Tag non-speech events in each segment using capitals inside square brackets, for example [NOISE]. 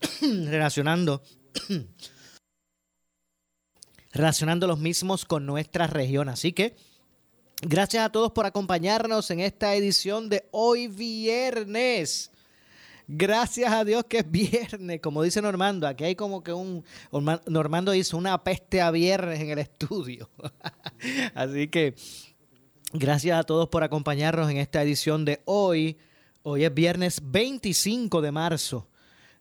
[COUGHS] relacionando, [COUGHS] relacionando los mismos con nuestra región. Así que gracias a todos por acompañarnos en esta edición de hoy viernes. Gracias a Dios que es viernes, como dice Normando. Aquí hay como que un. Normando hizo una peste a viernes en el estudio. [LAUGHS] Así que gracias a todos por acompañarnos en esta edición de hoy. Hoy es viernes 25 de marzo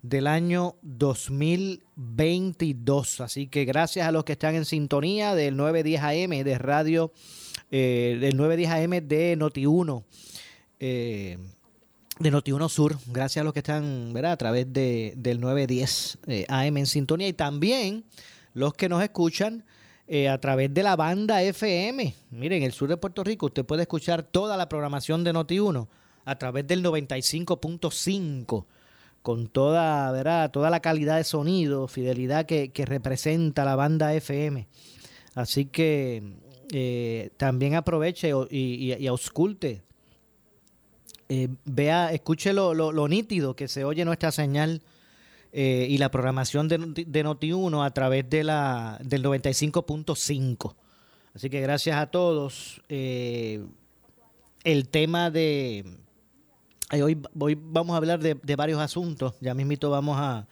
del año 2022. Así que gracias a los que están en sintonía del 910 AM de radio, eh, del 910 AM de Noti1. Eh, de Noti1 Sur, gracias a los que están ¿verdad? a través de, del 910 eh, AM en sintonía y también los que nos escuchan eh, a través de la banda FM. Miren, en el sur de Puerto Rico usted puede escuchar toda la programación de Noti1 a través del 95.5 con toda, ¿verdad? toda la calidad de sonido, fidelidad que, representa la banda FM. Así que eh, también aproveche y, ausculte eh, vea, escuche lo, lo, nítido que se oye nuestra señal eh, y la programación de, de Noti1 a través de la, del 95.5. Así que gracias a todos. El tema de... Hoy, hoy vamos a hablar de, varios asuntos. Ya mismito vamos a,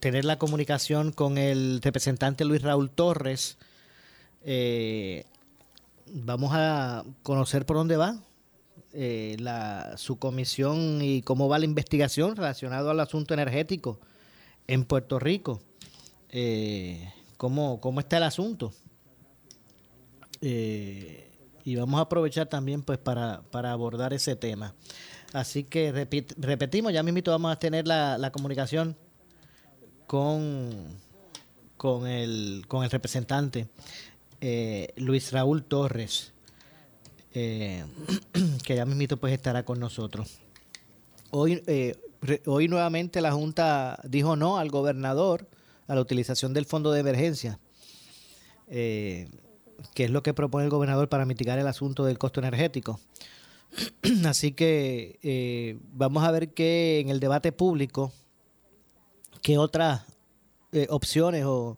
tener la comunicación con el representante Luis Raúl Torres. vamos a conocer por dónde va eh, la, su comisión y cómo va la investigación relacionado al asunto energético en Puerto Rico. Eh, cómo, está el asunto. Eh, y vamos a aprovechar también pues para, para abordar ese tema. Así que repetimos, ya mismo vamos a tener la, la comunicación con, con, el, con el representante eh, Luis Raúl Torres eh, [CLEARS THROAT] que ya mismito pues estará con nosotros. Hoy, eh, hoy nuevamente la Junta dijo no al gobernador a la utilización del fondo de emergencia, que es lo que propone el gobernador para mitigar el asunto del costo energético. [CLEARS THROAT] Así que eh, vamos a ver que en el debate público, qué otras opciones o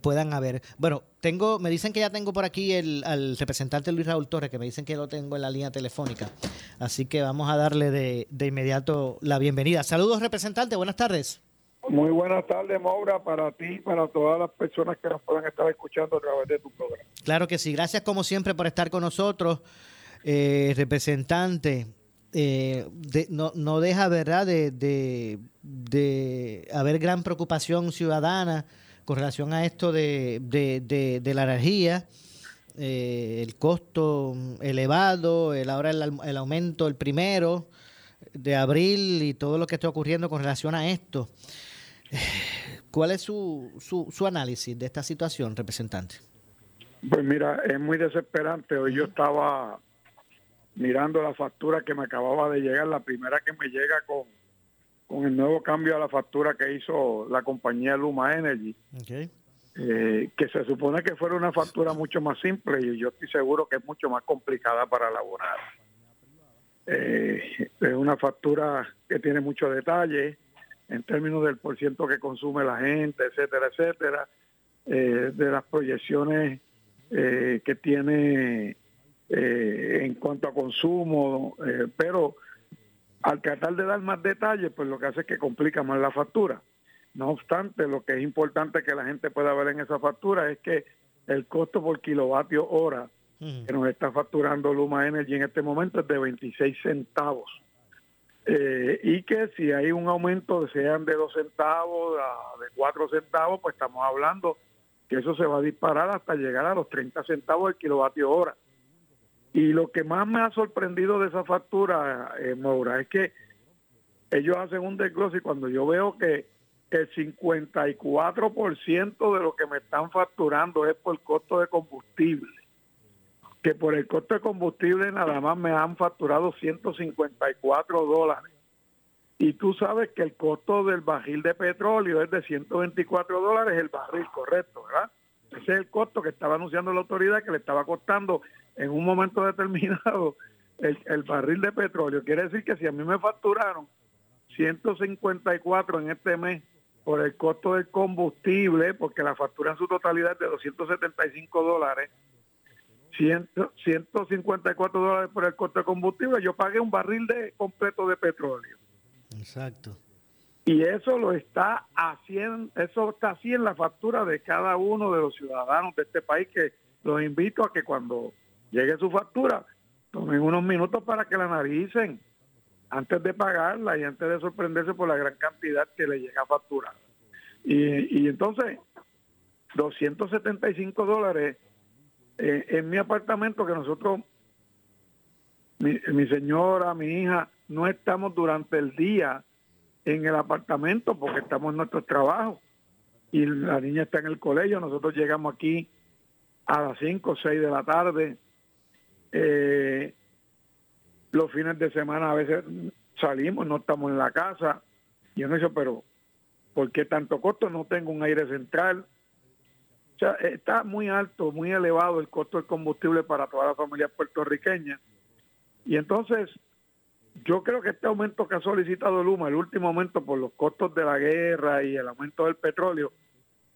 puedan haber. Bueno, tengo, me dicen que ya tengo por aquí el, al representante Luis Raúl Torres, que me dicen que lo tengo en la línea telefónica. Así que vamos a darle de, de inmediato la bienvenida. Saludos, representante, buenas tardes. Muy buenas tardes, Maura, para ti y para todas las personas que nos puedan estar escuchando a través de tu programa. Claro que sí, gracias como siempre por estar con nosotros, eh, representante. Eh, no, no deja, ¿verdad?, de, de, haber gran preocupación ciudadana con relación a esto de, de, la energía, eh, el costo elevado, el, ahora el, aumento, el primero de abril y todo lo que está ocurriendo con relación a esto. [SIGHS] ¿Cuál es su, su, su análisis de esta situación, representante? Pues mira, es muy desesperante. Hoy yo estaba mirando la factura que me acababa de llegar, la primera que me llega con con el nuevo cambio a la factura que hizo la compañía Luma Energy, eh, que se supone que fuera una factura mucho más simple y yo estoy seguro que es mucho más complicada para elaborar. Eh, es una factura que tiene muchos detalles en términos del por ciento que consume la gente, etcétera, etcétera, eh, de las proyecciones que tiene en cuanto a consumo, pero al tratar de dar más detalles, pues lo que hace es que complica más la factura. No obstante, lo que es importante que la gente pueda ver en esa factura es que el costo por kilovatio hora que nos está facturando Luma Energy en este momento es de 26 centavos. Eh, y que si hay un aumento, sean de 2 centavos, de 4 centavos, pues estamos hablando que eso se va a disparar hasta llegar a los 30 centavos el kilovatio hora. Y lo que más me ha sorprendido de esa factura, eh, Maura, es que ellos hacen un desglose y cuando yo veo que el 54% de lo que me están facturando es por costo de combustible, que por el costo de combustible nada más me han facturado 154 dólares. Y tú sabes que el costo del barril de petróleo es de 124 dólares el barril, correcto, ¿verdad? Ese es el costo que estaba anunciando la autoridad que le estaba costando en un momento determinado el, el barril de petróleo. Quiere decir que si a mí me facturaron 154 en este mes por el costo del combustible, porque la factura en su totalidad es de 275 dólares, 154 dólares por el costo de combustible, yo pagué un barril de completo de petróleo. Exacto. Y eso lo está haciendo, eso está así en la factura de cada uno de los ciudadanos de este país que los invito a que cuando llegue su factura tomen unos minutos para que la analicen antes de pagarla y antes de sorprenderse por la gran cantidad que le llega a facturar. Y, y entonces, 275 dólares eh, en mi apartamento que nosotros, mi, señora, mi hija, no estamos durante el día en el apartamento porque estamos en nuestro trabajo y la niña está en el colegio, nosotros llegamos aquí a las 5 o 6 de la tarde. Eh, los fines de semana a veces salimos, no estamos en la casa. Y yo no sé, pero ¿por qué tanto costo? No tengo un aire central. O sea, está muy alto, muy elevado el costo del combustible para todas las familias puertorriqueñas. Y entonces, yo creo que este aumento que ha solicitado Luma, el último aumento por los costos de la guerra y el aumento del petróleo,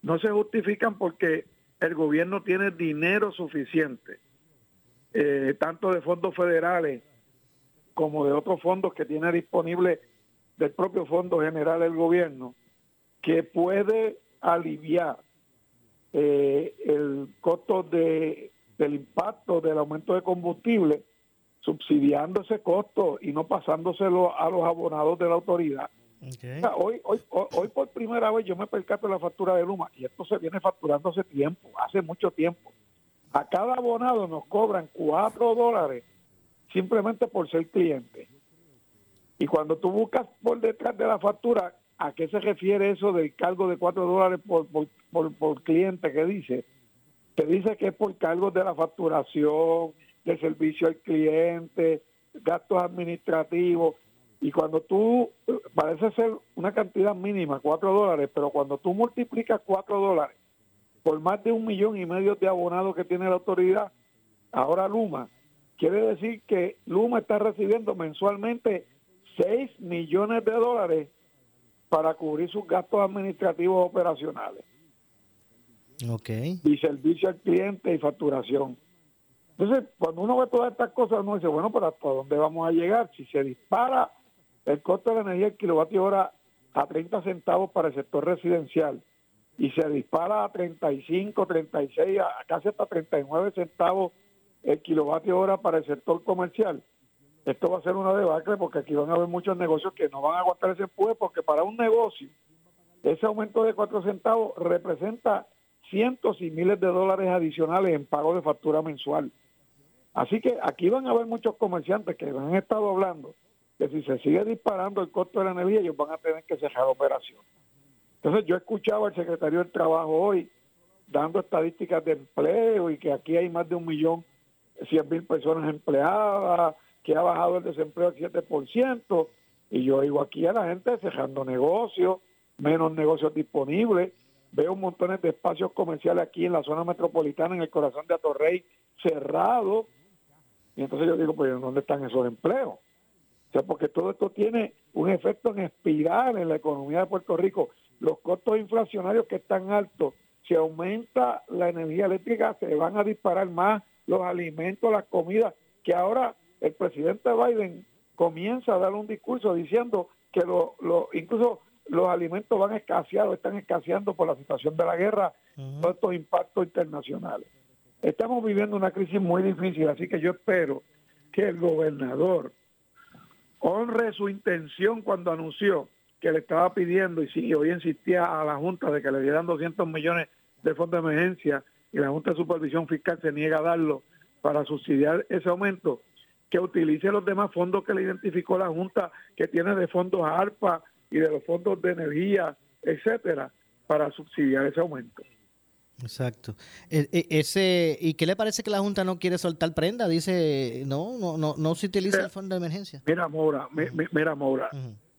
no se justifican porque el gobierno tiene dinero suficiente, eh, tanto de fondos federales como de otros fondos que tiene disponible del propio Fondo General del Gobierno, que puede aliviar eh, el costo de, del impacto del aumento de combustible, subsidiando ese costo y no pasándoselo a los abonados de la autoridad. hoy, hoy, hoy por primera vez yo me percato de la factura de Luma y esto se viene facturando hace tiempo, hace mucho tiempo. A cada abonado nos cobran cuatro dólares simplemente por ser cliente. Y cuando tú buscas por detrás de la factura, ¿a qué se refiere eso del cargo de 4 dólares por, cliente que dice? Te dice que es por cargos de la facturación, de servicio al cliente, gastos administrativos. Y cuando tú, parece ser una cantidad mínima, 4 dólares, pero cuando tú multiplicas 4 dólares por más de un millón y medio de abonados que tiene la autoridad, ahora Luma, Quiere decir que Luma está recibiendo mensualmente 6 millones de dólares para cubrir sus gastos administrativos operacionales. Ok. Y servicio al cliente y facturación. Entonces, cuando uno ve todas estas cosas, uno dice, bueno, pero ¿hasta dónde vamos a llegar? Si se dispara el costo de la energía el kilovatio hora a 30 centavos para el sector residencial y se dispara a 35, 36, a casi hasta 39 centavos el kilovatio hora para el sector comercial, esto va a ser una debacle porque aquí van a haber muchos negocios que no van a aguantar ese empuje porque para un negocio ese aumento de cuatro centavos representa cientos y miles de dólares adicionales en pago de factura mensual. Así que aquí van a haber muchos comerciantes que han estado hablando que si se sigue disparando el costo de la energía, ellos van a tener que cerrar operación. Entonces yo escuchaba al secretario del Trabajo hoy dando estadísticas de empleo y que aquí hay más de un millón 100 mil personas empleadas, que ha bajado el desempleo al 7%, y yo digo aquí a la gente cerrando negocios, menos negocios disponibles, veo un montón de espacios comerciales aquí en la zona metropolitana, en el corazón de Atorrey, cerrados, y entonces yo digo, pues ¿dónde están esos empleos? O sea, porque todo esto tiene un efecto en espiral en la economía de Puerto Rico. Los costos inflacionarios que están altos, si aumenta la energía eléctrica, se van a disparar más los alimentos, las comidas, que ahora el presidente Biden comienza a dar un discurso diciendo que lo, lo incluso los alimentos van escaseados, están escaseando por la situación de la guerra, todos estos impactos internacionales. Estamos viviendo una crisis muy difícil, así que yo espero que el gobernador honre su intención cuando anunció que le estaba pidiendo y sí, hoy insistía a la Junta de que le dieran 200 millones de fondos de emergencia y la Junta de Supervisión Fiscal se niega a darlo para subsidiar ese aumento, que utilice los demás fondos que le identificó la Junta que tiene de fondos ARPA y de los fondos de energía, etcétera, para subsidiar ese aumento. Exacto. E, e, ese ¿Y qué le parece que la Junta no quiere soltar prenda? Dice, no, no, no, no se utiliza el fondo de emergencia. Mira, Mora, mira, Mora.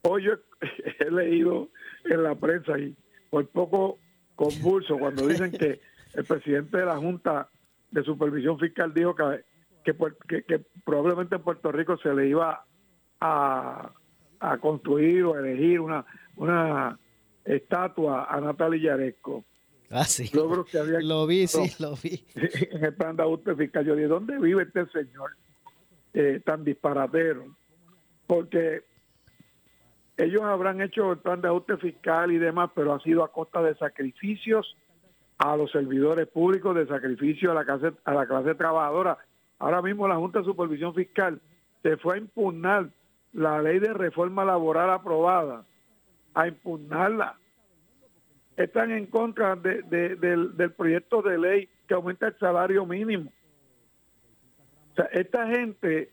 Hoy yo [LAUGHS] he leído en la prensa y por poco convulso cuando dicen que [LAUGHS] el presidente de la Junta de Supervisión Fiscal dijo que, que, probablemente en Puerto Rico se le iba a, a construir o elegir una, una estatua a Natalia Yaresco Ah, sí. lo vi, sí, lo vi. [LAUGHS] En el plan de ajuste fiscal. Yo dije, ¿dónde vive este señor eh, tan disparatero? Porque ellos habrán hecho el plan de ajuste fiscal y demás, pero ha sido a costa de sacrificios a los servidores públicos, de sacrificio a la clase, a la clase trabajadora. Ahora mismo la Junta de Supervisión Fiscal se fue a impugnar la ley de reforma laboral aprobada, a impugnarla están en contra del, proyecto de ley que aumenta el salario mínimo. O sea, esta gente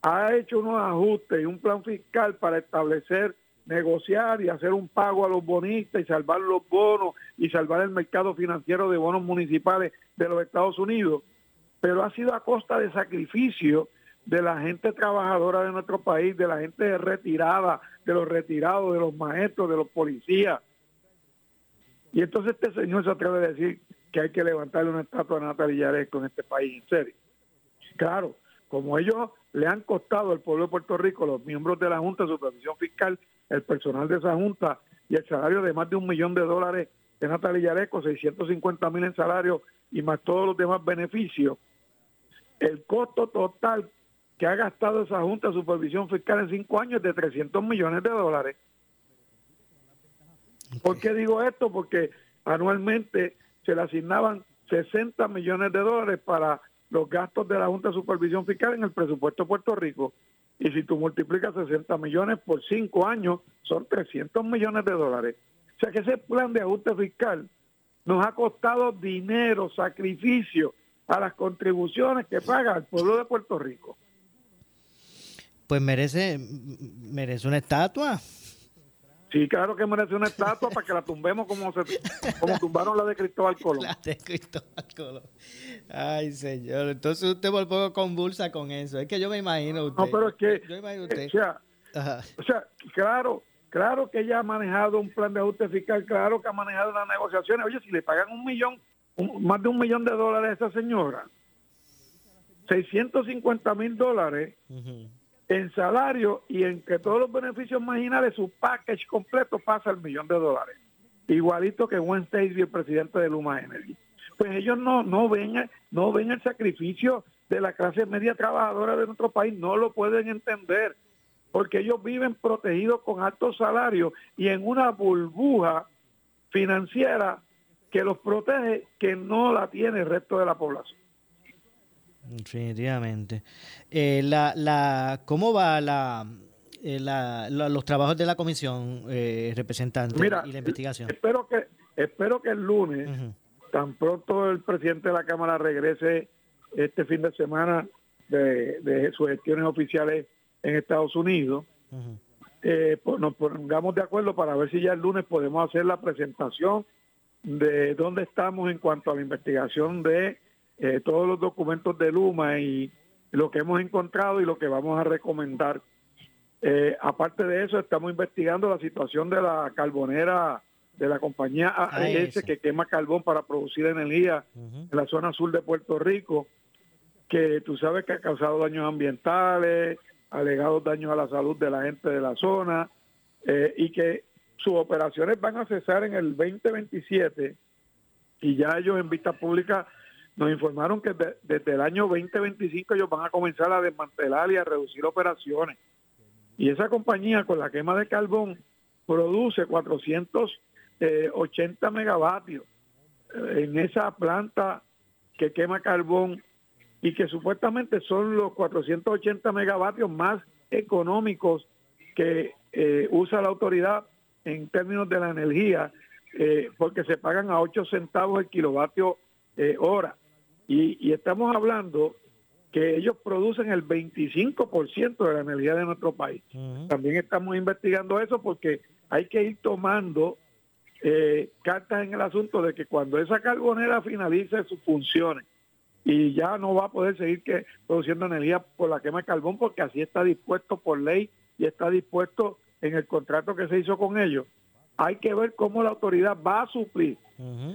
ha hecho unos ajustes y un plan fiscal para establecer, negociar y hacer un pago a los bonistas y salvar los bonos y salvar el mercado financiero de bonos municipales de los Estados Unidos, pero ha sido a costa de sacrificio de la gente trabajadora de nuestro país, de la gente retirada, de los retirados, de los maestros, de los policías, y entonces este señor se atreve a decir que hay que levantarle una estatua a Natalia Yaresco en este país, en serio. Claro, como ellos le han costado al pueblo de Puerto Rico, los miembros de la Junta de Supervisión Fiscal, el personal de esa Junta y el salario de más de un millón de dólares de Natalia Yaresco, 650 mil en salario y más todos los demás beneficios, el costo total que ha gastado esa Junta de Supervisión Fiscal en cinco años es de 300 millones de dólares. ¿Por qué digo esto? Porque anualmente se le asignaban 60 millones de dólares para los gastos de la Junta de Supervisión Fiscal en el presupuesto de Puerto Rico. Y si tú multiplicas 60 millones por 5 años, son 300 millones de dólares. O sea que ese plan de ajuste fiscal nos ha costado dinero, sacrificio a las contribuciones que paga el pueblo de Puerto Rico. Pues merece, merece una estatua. Sí, claro que merece una estatua para que la tumbemos como se, como tumbaron la de Cristóbal Colón. La de Cristóbal Colón. Ay, señor. Entonces usted por poco convulsa con eso. Es que yo me imagino usted. No, pero es que. Yo imagino usted. O sea, claro, claro que ella ha manejado un plan de ajuste fiscal, claro que ha manejado las negociaciones. Oye, si le pagan un millón, más de un millón de dólares a esa señora, 650 mil dólares en salario y en que todos los beneficios marginales, su package completo pasa al millón de dólares. Igualito que Gwen Stacy, el presidente de Luma Energy. Pues ellos no, no, ven, no ven el sacrificio de la clase media trabajadora de nuestro país, no lo pueden entender, porque ellos viven protegidos con altos salarios y en una burbuja financiera que los protege que no la tiene el resto de la población. Definitivamente. Eh, la, la, ¿Cómo va la, eh, la, los trabajos de la comisión eh, representante y la investigación? Espero que, espero que el lunes, tan pronto el presidente de la Cámara regrese este fin de semana de, de sus gestiones oficiales en Estados Unidos, eh, pues nos pongamos de acuerdo para ver si ya el lunes podemos hacer la presentación de dónde estamos en cuanto a la investigación de eh, todos los documentos de Luma y lo que hemos encontrado y lo que vamos a recomendar. Eh, aparte de eso, estamos investigando la situación de la carbonera de la compañía AES que quema carbón para producir energía en la zona sur de Puerto Rico, que tú sabes que ha causado daños ambientales, alegados daños a la salud de la gente de la zona, eh, y que sus operaciones van a cesar en el 2027 y ya ellos en vista pública nos informaron que desde el año 2025 ellos van a comenzar a desmantelar y a reducir operaciones. Y esa compañía con la quema de carbón produce 480 megavatios eh, en esa planta que quema carbón y que supuestamente son los 480 megavatios más económicos que eh, usa la autoridad en términos de la energía, eh, porque se pagan a 8 centavos el kilovatio hora. Y, y estamos hablando que ellos producen el 25% de la energía de nuestro país. También estamos investigando eso porque hay que ir tomando eh, cartas en el asunto de que cuando esa carbonera finalice sus funciones y ya no va a poder seguir que, produciendo energía por la quema de carbón porque así está dispuesto por ley y está dispuesto en el contrato que se hizo con ellos, hay que ver cómo la autoridad va a suplir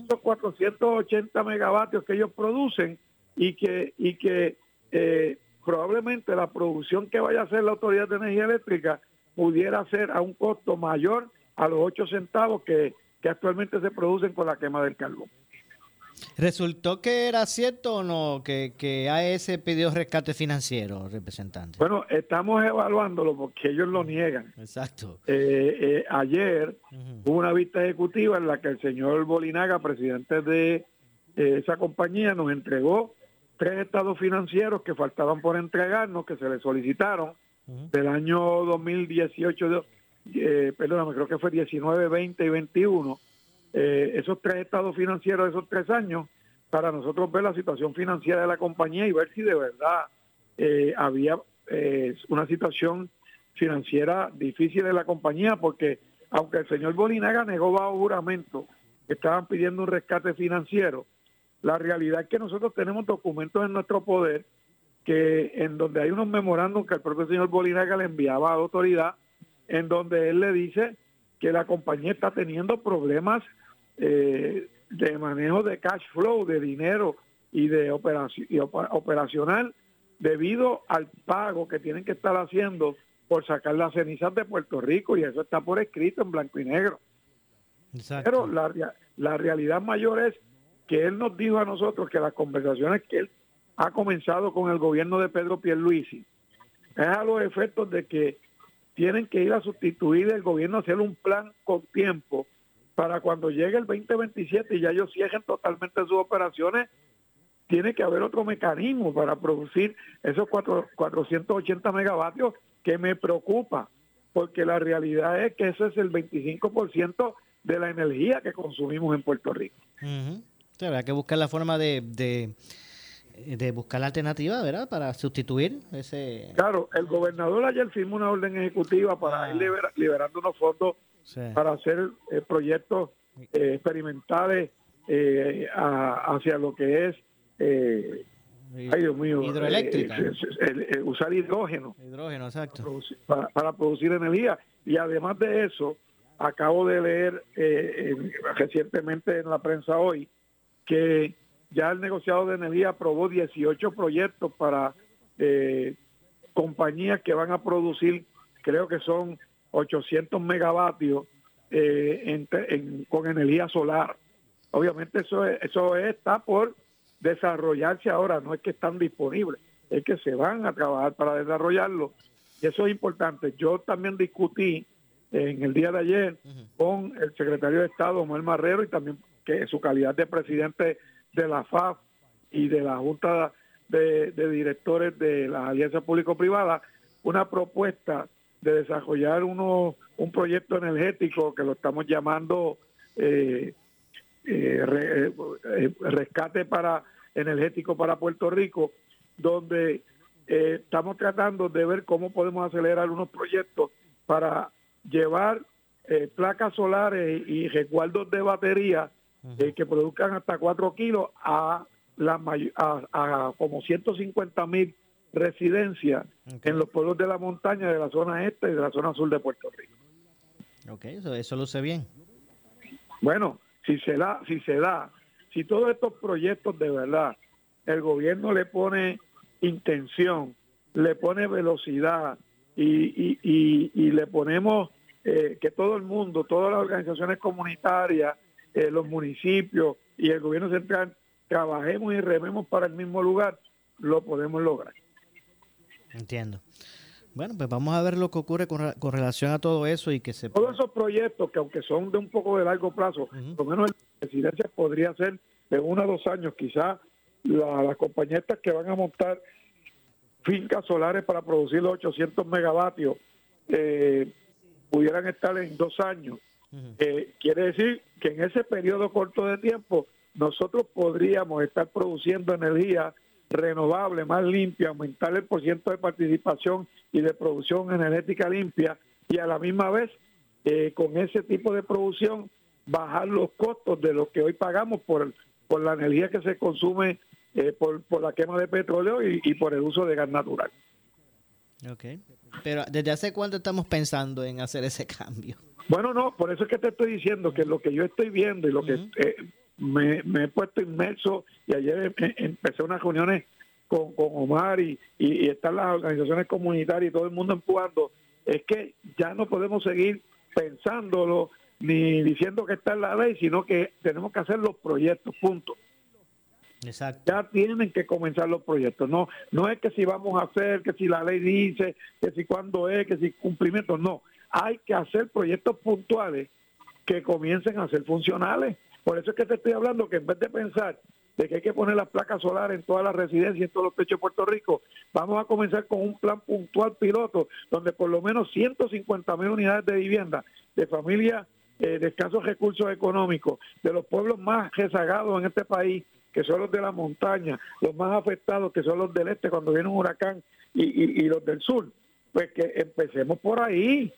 esos 480 megavatios que ellos producen y que, y que eh, probablemente la producción que vaya a hacer la Autoridad de Energía Eléctrica pudiera ser a un costo mayor a los 8 centavos que, actualmente se producen con la quema del carbón. ¿Resultó que era cierto o no que, que AES pidió rescate financiero, representante? Bueno, estamos evaluándolo porque ellos lo niegan. Exacto. Eh, eh, ayer hubo una vista ejecutiva en la que el señor Bolinaga, presidente de esa compañía, nos entregó tres estados financieros que faltaban por entregarnos, que se le solicitaron del año 2018, eh, perdóname, creo que fue 19, 20 y 21, eh, esos tres estados financieros de esos tres años, para nosotros ver la situación financiera de la compañía y ver si de verdad eh, había eh, una situación financiera difícil de la compañía, porque aunque el señor Bolinaga negó bajo juramento que estaban pidiendo un rescate financiero, la realidad es que nosotros tenemos documentos en nuestro poder que en donde hay unos memorándum que el propio señor Bolinaga le enviaba a la autoridad, en donde él le dice que la compañía está teniendo problemas eh, de manejo de cash flow, de dinero y de operación, y operacional debido al pago que tienen que estar haciendo por sacar las cenizas de Puerto Rico y eso está por escrito en blanco y negro. Pero la, la realidad mayor es que él nos dijo a nosotros que las conversaciones que él ha comenzado con el gobierno de Pedro Pierluisi es a los efectos de que tienen que ir a sustituir el gobierno, hacer un plan con tiempo para cuando llegue el 2027 y ya ellos cierren totalmente sus operaciones, tiene que haber otro mecanismo para producir esos cuatro, 480 megavatios que me preocupa, porque la realidad es que ese es el 25% de la energía que consumimos en Puerto Rico. Habrá que buscar la forma de, de, buscar la alternativa, ¿verdad? Para sustituir ese... Claro, el gobernador ayer firmó una orden ejecutiva para ah. ir liberando unos fondos para hacer eh, proyectos eh, experimentales eh, hacia lo que es... ay, Dios mío. Hidroeléctrica. usar hidrógeno. Hidrógeno, exacto. Para producir, energía. Y además de eso, acabo de leer recientemente en la prensa hoy que ya el negociado de energía aprobó 18 proyectos para eh, compañías que van a producir, creo que son 800 megavatios eh, con energía solar. Obviamente eso, eso está por desarrollarse ahora, no es que están disponibles, es que se van a trabajar para desarrollarlo. Y eso es importante. Yo también discutí en el día de ayer con el secretario de Estado, Manuel Marrero, y también que en su calidad de presidente de la FAF y de la Junta de, Directores de la Alianza Público-Privada, una propuesta de desarrollar uno, un proyecto energético que lo estamos llamando eh, eh, eh, rescate para energético para Puerto Rico, donde estamos tratando de ver cómo podemos acelerar unos proyectos para llevar placas solares y resguardos de batería que produzcan hasta 4 kilos a, la, a, como 150 mil residencias en los pueblos de la montaña de la zona este y de la zona sur de Puerto Rico. Ok, eso, eso luce bien. Bueno, si se da, si se da, si todos estos proyectos de verdad el gobierno le pone intención, le pone velocidad y, y, y, le ponemos eh, que todo el mundo, todas las organizaciones comunitarias, eh, los municipios y el gobierno central trabajemos y rememos para el mismo lugar, lo podemos lograr. Entiendo. Bueno, pues vamos a ver lo que ocurre con, con relación a todo eso y que se... Todos esos proyectos que aunque son de un poco de largo plazo, por lo menos la presidencia podría ser de uno a dos años, quizás las compañías que van a montar fincas solares para producir los 800 megavatios eh, pudieran estar en dos años. Eh, quiere decir que en ese periodo corto de tiempo nosotros podríamos estar produciendo energía renovable, más limpia, aumentar el porcentaje de participación y de producción energética limpia y a la misma vez eh, con ese tipo de producción bajar los costos de lo que hoy pagamos por, por la energía que se consume eh, por, por la quema de petróleo y, por el uso de gas natural. Ok. Pero ¿desde hace cuánto estamos pensando en hacer ese [LAUGHS] cambio? Bueno, no, por eso es que te estoy diciendo que lo que yo estoy viendo y lo que eh, me, he puesto inmerso y ayer em, em, empecé unas reuniones con, con Omar y, y, están las organizaciones comunitarias y todo el mundo empujando, es que ya no podemos seguir pensándolo ni diciendo que está en la ley, sino que tenemos que hacer los proyectos, punto. Exacto. Ya tienen que comenzar los proyectos. No, no es que si vamos a hacer, que si la ley dice, que si cuándo es, que si cumplimiento. No, hay que hacer proyectos puntuales que comiencen a ser funcionales. Por eso es que te estoy hablando que en vez de pensar de que hay que poner las placas solares en todas las residencias y en todos los techos de Puerto Rico, vamos a comenzar con un plan puntual piloto donde por lo menos 150 mil unidades de vivienda de familias eh, de escasos recursos económicos, de los pueblos más rezagados en este país, que son los de la montaña, los más afectados, que son los del este cuando viene un huracán, y, los del sur. Pues que empecemos por ahí.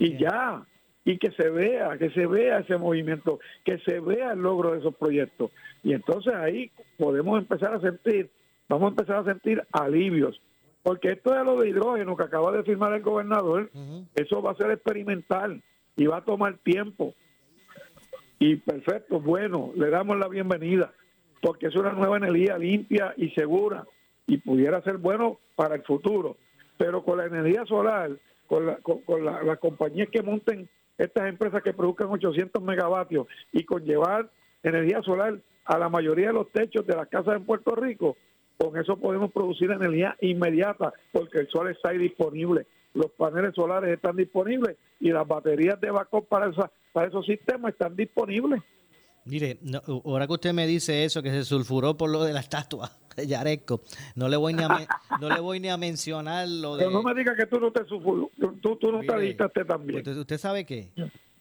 Y ya, y que se vea, que se vea ese movimiento, que se vea el logro de esos proyectos. Y entonces ahí podemos empezar a sentir, vamos a empezar a sentir alivios. Porque esto de lo de hidrógeno que acaba de firmar el gobernador, eso va a ser experimental y va a tomar tiempo. Y perfecto, bueno, le damos la bienvenida, porque es una nueva energía limpia y segura y pudiera ser bueno para el futuro. Pero con la energía solar, con, la, con, las compañías que monten estas empresas que produzcan 800 megavatios y con llevar energía solar a la mayoría de los techos de las casas en Puerto Rico, con eso podemos producir energía inmediata porque el sol está ahí disponible los paneles solares están disponibles y las baterías de backup para, para esos sistemas están disponibles. Mire, ahora que usted me dice eso, que se sulfuró por lo de la estatua de Yaresco, no le voy ni a, no le voy ni a mencionar lo de... Pero no me diga que tú no te sulfuró, tú, tú no te diste también. Usted, ¿Usted sabe qué?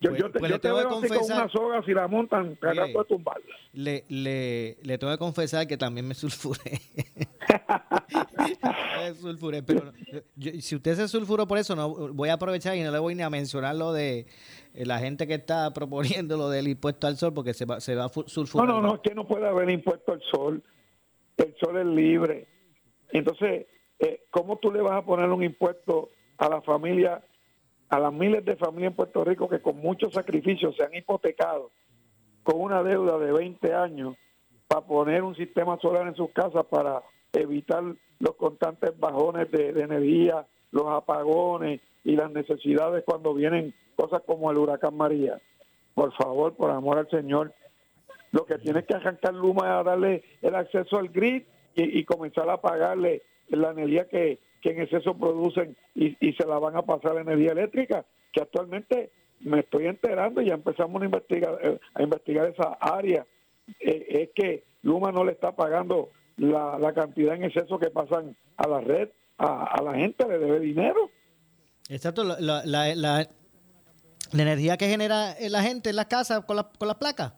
Yo, yo, te, pues yo te veo así con una soga, si la montan, cagando de tumbarla. Le, le, le tengo que confesar que también me sulfuré. [LAUGHS] sulfuré, pero si usted se sulfuró por eso, no voy a aprovechar y no le voy ni a mencionar lo de eh, la gente que está proponiendo lo del impuesto al sol, porque se va, se va a sulfurar. No, no, no, es que no puede haber impuesto al sol. El sol es libre. Entonces, eh, ¿cómo tú le vas a poner un impuesto a la familia a las miles de familias en Puerto Rico que con muchos sacrificios se han hipotecado con una deuda de 20 años para poner un sistema solar en sus casas para evitar los constantes bajones de, energía, los apagones y las necesidades cuando vienen cosas como el huracán María. Por favor, por amor al Señor, lo que tiene que arrancar Luma es darle el acceso al grid y comenzar a pagarle la energía que, que en exceso producen y, se la van a pasar a energía eléctrica, que actualmente me estoy enterando y ya empezamos a investigar, a investigar esa área, eh, es que Luma no le está pagando la, la, cantidad en exceso que pasan a la red, a, la gente le debe dinero. Exacto, la, la, la, energía que genera la gente en las casas con, con las placas.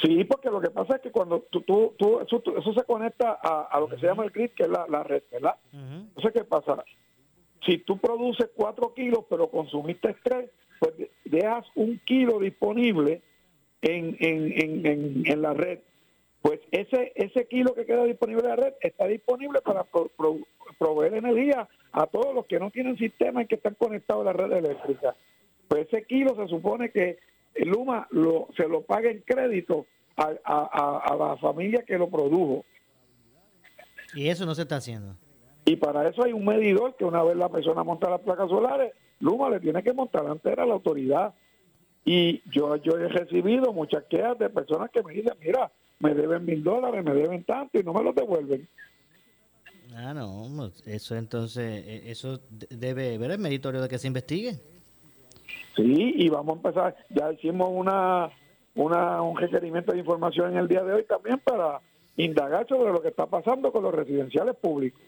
Sí, porque lo que pasa es que cuando tú, tú, tú eso, se conecta a, lo que se llama el grid, que es la, red, ¿verdad? Entonces, ¿qué pasa? Si tú produces cuatro kilos, pero consumiste tres, pues dejas un kilo disponible en, en, en, en, la red. Pues ese, ese kilo que queda disponible en la red está disponible para proveer energía a todos los que no tienen sistema y que están conectados a la red eléctrica. Pues ese kilo se supone que Luma lo, se lo paga en crédito a, a, la familia que lo produjo. Y eso no se está haciendo. Y para eso hay un medidor que una vez la persona monta las placas solares, Luma le tiene que montar antes a la autoridad. Y yo, yo he recibido muchas quejas de personas que me dicen, mira, me deben mil dólares, me deben tanto y no me los devuelven. Ah, no, pues, eso entonces, e, eso debe ver el meritorio de que se investigue. Sí, y vamos a empezar, ya hicimos una, una un requerimiento de información en el día de hoy también para indagar sobre lo que está pasando con los residenciales públicos.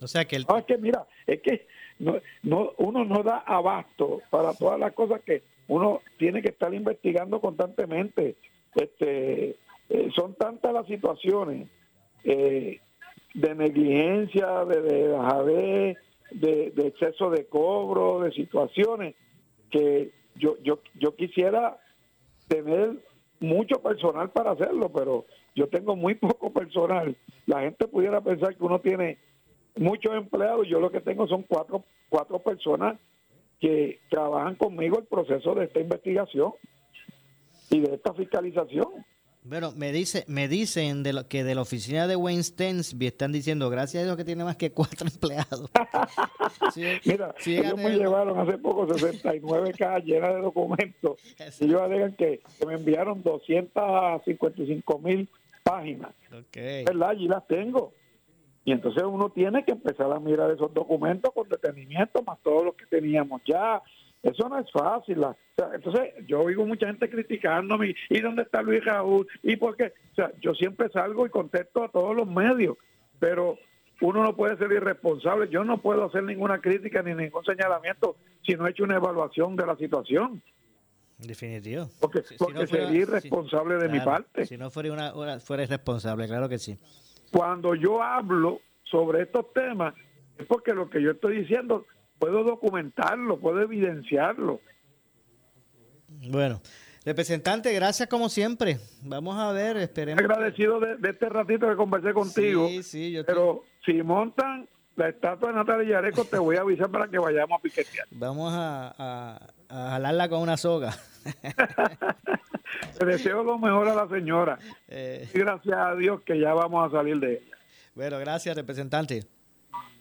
O sea que el... es que mira, es que no, no, uno no da abasto para todas las cosas que uno tiene que estar investigando constantemente. Este, eh, son tantas las situaciones eh, de negligencia, de, de, de, exceso de cobro, de situaciones que yo, yo, yo quisiera tener mucho personal para hacerlo, pero yo tengo muy poco personal. La gente pudiera pensar que uno tiene muchos empleados, yo lo que tengo son cuatro, cuatro personas que trabajan conmigo el proceso de esta investigación y de esta fiscalización. Bueno, me dice, me dicen de lo, que de la oficina de Wayne Stensby están diciendo, gracias a Dios que tiene más que cuatro [LAUGHS] empleados. [LAUGHS] Mira, ellos me llevaron hace poco 69 cajas llenas de documentos. [LAUGHS] y ellos alegan que, me enviaron 255 mil páginas. Okay. ¿Verdad? Allí las tengo. Y entonces uno tiene que empezar a mirar esos documentos con detenimiento, más todos los que teníamos ya. Eso no es fácil. entonces yo oigo mucha gente criticándome, ¿y dónde está Luis Raúl? ¿Y por qué? O sea, yo siempre salgo y contesto a todos los medios, pero uno no puede ser irresponsable. Yo no puedo hacer ninguna crítica ni ningún señalamiento si no he hecho una evaluación de la situación. Definitivo. Porque, sería irresponsable de mi parte. Si no fuera, una, fuera irresponsable, claro que sí. Cuando yo hablo sobre estos temas, es porque lo que yo estoy diciendo puedo documentarlo, puedo evidenciarlo. Bueno, representante, gracias como siempre. Vamos a ver, esperemos. Agradecido de, este ratito que conversé contigo. Sí, sí, yo Pero si montan la estatua de Natalia Yareco, te voy a avisar para que vayamos a piquetear. [LAUGHS] Vamos a, a, jalarla con una soga. Le deseo lo mejor a la señora. Eh. Y gracias a Dios que ya vamos a salir de ella. Bueno, gracias, representante.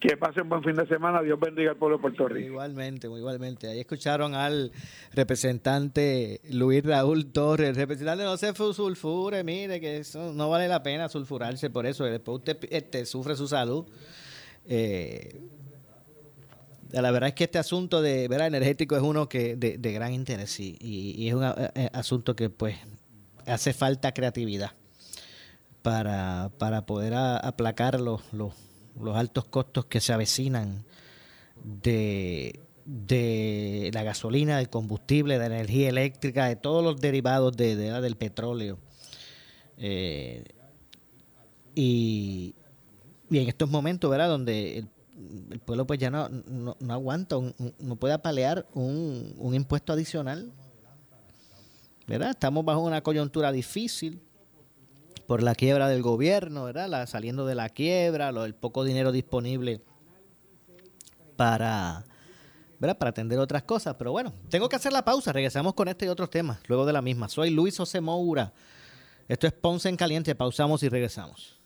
Que pasen buen fin de semana. Dios bendiga al pueblo de Puerto Rico. Igualmente, igualmente. Ahí escucharon al representante Luis Raúl Torres. El representante no se sulfure, mire, que eso no vale la pena sulfurarse por eso. Después usted este, sufre su salud. Eh, la verdad es que este asunto de ¿verdad? energético es uno que de, gran interés y, es un eh, eh, asunto que pues hace falta creatividad para, para poder aplacar los, los, altos costos que se avecinan de, de la gasolina, del combustible, de la energía eléctrica, de todos los derivados de, del petróleo. y, y en estos momentos, ¿verdad? Donde el, pueblo pues ya no, no, aguanta, no puede apalear un, un impuesto adicional. ¿Verdad? Estamos bajo una coyuntura difícil por la quiebra del gobierno, ¿verdad? La, saliendo de la quiebra, lo, el poco dinero disponible para, ¿verdad? para atender otras cosas. Pero bueno, tengo que hacer la pausa. Regresamos con este y otros temas luego de la misma. Soy Luis José Moura. Esto es Ponce en Caliente. Pausamos y regresamos.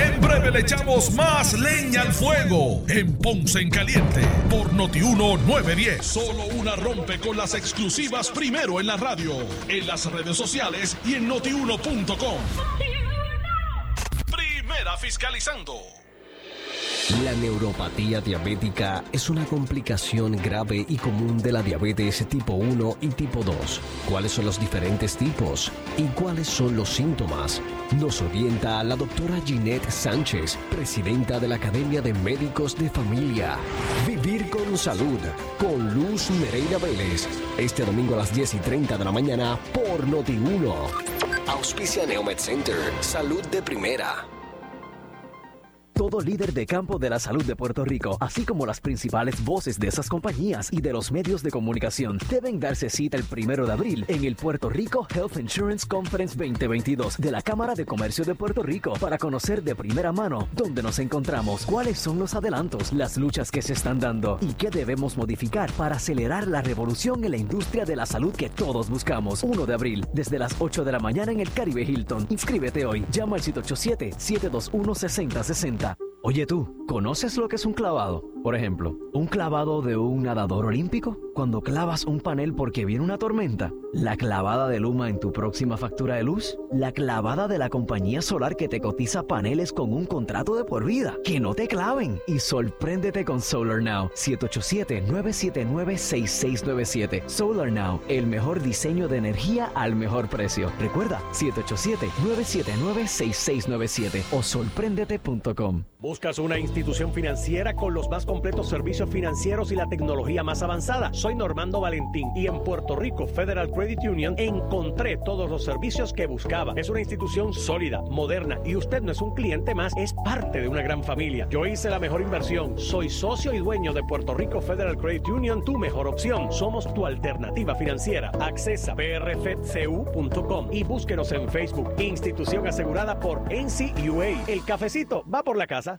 En breve le echamos más leña al fuego en Ponce en Caliente por Notiuno 910. Solo una rompe con las exclusivas primero en la radio, en las redes sociales y en notiuno.com. Primera fiscalizando. La neuropatía diabética es una complicación grave y común de la diabetes tipo 1 y tipo 2. ¿Cuáles son los diferentes tipos? ¿Y cuáles son los síntomas? Nos orienta la doctora Ginette Sánchez, presidenta de la Academia de Médicos de Familia. Vivir con salud, con Luz Nereida Vélez. Este domingo a las 10 y 30 de la mañana por Noti1. Auspicia Neomed Center, salud de primera todo líder de campo de la salud de Puerto Rico, así como las principales voces de esas compañías y de los medios de comunicación, deben darse cita el primero de abril en el Puerto Rico Health Insurance Conference 2022 de la Cámara de Comercio de Puerto Rico para conocer de primera mano dónde nos encontramos, cuáles son los adelantos, las luchas que se están dando y qué debemos modificar para acelerar la revolución en la industria de la salud que todos buscamos. 1 de abril, desde las 8 de la mañana en el Caribe Hilton. Inscríbete hoy. Llama al 787 721 6060 Oye tú, ¿conoces lo que es un clavado? Por ejemplo, un clavado de un nadador olímpico, cuando clavas un panel porque viene una tormenta, la clavada de Luma en tu próxima factura de luz, la clavada de la compañía solar que te cotiza paneles con un contrato de por vida. Que no te claven y sorpréndete con Solar Now 787-979-6697. Solar Now, el mejor diseño de energía al mejor precio. Recuerda 787-979-6697 o sorpréndete.com. ¿Buscas una institución financiera con los más completos servicios financieros y la tecnología más avanzada? Soy Normando Valentín y en Puerto Rico Federal Credit Union encontré todos los servicios que buscaba. Es una institución sólida, moderna y usted no es un cliente más, es parte de una gran familia. Yo hice la mejor inversión. Soy socio y dueño de Puerto Rico Federal Credit Union, tu mejor opción. Somos tu alternativa financiera. Accesa prfcu.com y búsquenos en Facebook. Institución asegurada por NCUA. El cafecito va por la casa.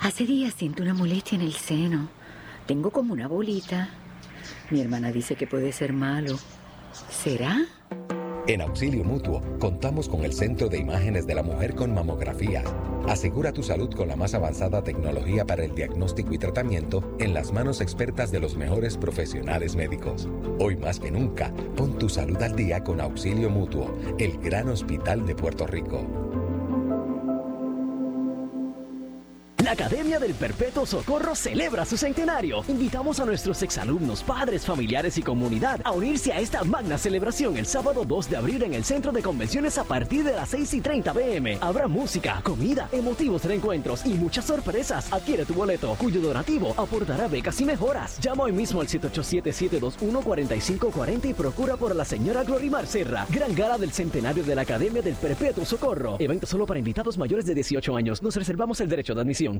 Hace días siento una molestia en el seno. Tengo como una bolita. Mi hermana dice que puede ser malo. ¿Será? En Auxilio Mutuo contamos con el Centro de Imágenes de la Mujer con Mamografía. Asegura tu salud con la más avanzada tecnología para el diagnóstico y tratamiento en las manos expertas de los mejores profesionales médicos. Hoy más que nunca, pon tu salud al día con Auxilio Mutuo, el gran hospital de Puerto Rico. La Academia del Perpetuo Socorro celebra su centenario. Invitamos a nuestros exalumnos, padres, familiares y comunidad a unirse a esta magna celebración el sábado 2 de abril en el Centro de Convenciones a partir de las 6 y 30 pm. Habrá música, comida, emotivos reencuentros y muchas sorpresas. Adquiere tu boleto, cuyo donativo aportará becas y mejoras. Llama hoy mismo al 787-721-4540 y procura por la señora Glorimar Serra. Gran gala del centenario de la Academia del Perpetuo Socorro. Evento solo para invitados mayores de 18 años. Nos reservamos el derecho de admisión.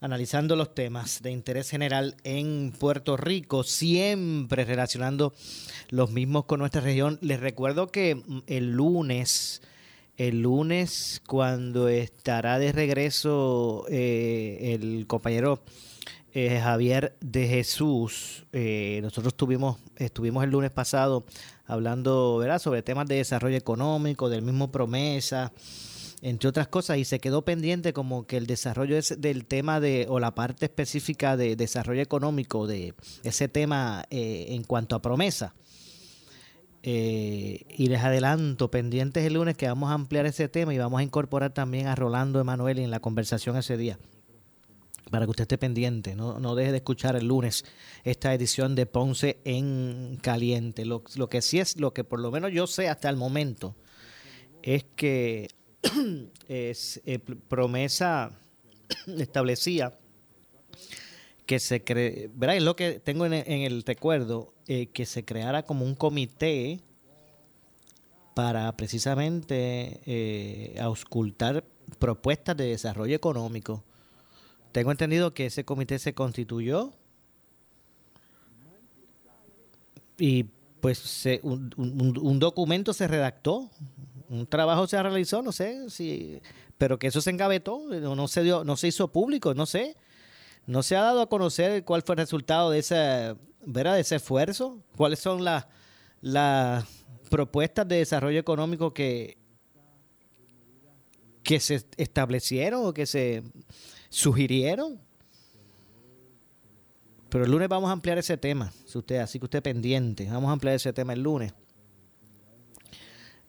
analizando los temas de interés general en Puerto Rico, siempre relacionando los mismos con nuestra región. Les recuerdo que mm, el lunes, el lunes cuando estará de regreso eh, el compañero eh, Javier de Jesús, eh, nosotros tuvimos, estuvimos el lunes pasado hablando ¿verdad? sobre temas de desarrollo económico, del mismo promesa entre otras cosas, y se quedó pendiente como que el desarrollo es del tema de, o la parte específica de desarrollo económico de ese tema eh, en cuanto a promesa. Eh, y les adelanto, pendientes el lunes que vamos a ampliar ese tema y vamos a incorporar también a Rolando Emanuel en la conversación ese día. Para que usted esté pendiente, no, no deje de escuchar el lunes esta edición de Ponce en Caliente. Lo, lo que sí es, lo que por lo menos yo sé hasta el momento, es que [COUGHS] es, eh, promesa [COUGHS] establecía que se cree. Es lo que tengo en, el recuerdo, eh, que se creara como un comité para precisamente eh, auscultar propuestas de desarrollo económico. Tengo entendido que ese comité se constituyó y pues se, un documento se redactó, un trabajo se realizó, no sé si, pero que eso se engavetó, no, no se dio, no se hizo público, no sé, no se ha dado a conocer cuál fue el resultado de ese, ¿verdad? de ese esfuerzo, cuáles son las las propuestas de desarrollo económico que que se establecieron o que se sugirieron. Pero el lunes vamos a ampliar ese tema, si usted, así que usted pendiente, vamos a ampliar ese tema el lunes.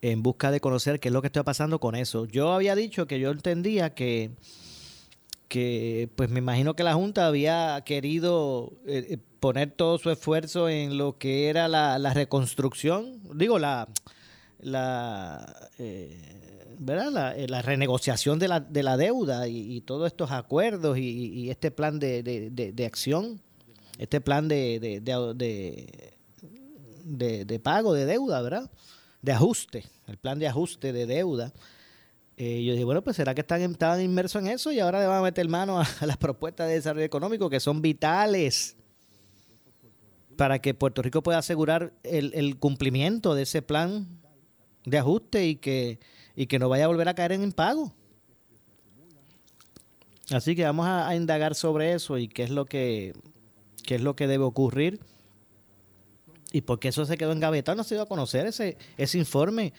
En busca de conocer qué es lo que está pasando con eso. Yo había dicho que yo entendía que, que pues me imagino que la Junta había querido eh, eh, poner todo su esfuerzo en lo que era la, reconstrucción, digo, la, la, eh, ¿verdad? la, eh, la renegociación de la, de la deuda y, todos estos acuerdos y, este plan de, de- de- acción, este plan de- de pago de deuda, ¿verdad? De ajuste, el plan de ajuste de deuda. Eh, yo dije, bueno, pues será que están, estaban inmersos en eso y ahora le van a meter mano [LAUGHS] a, las propuestas de desarrollo económico que son vitales para que Puerto Rico pueda asegurar el, el cumplimiento de ese plan de ajuste y que, y que no vaya a volver a caer en impago. Así que vamos a, a indagar sobre eso y qué es lo que qué es lo que debe ocurrir y por qué eso se quedó engavetado, no se dio a conocer ese, ese informe,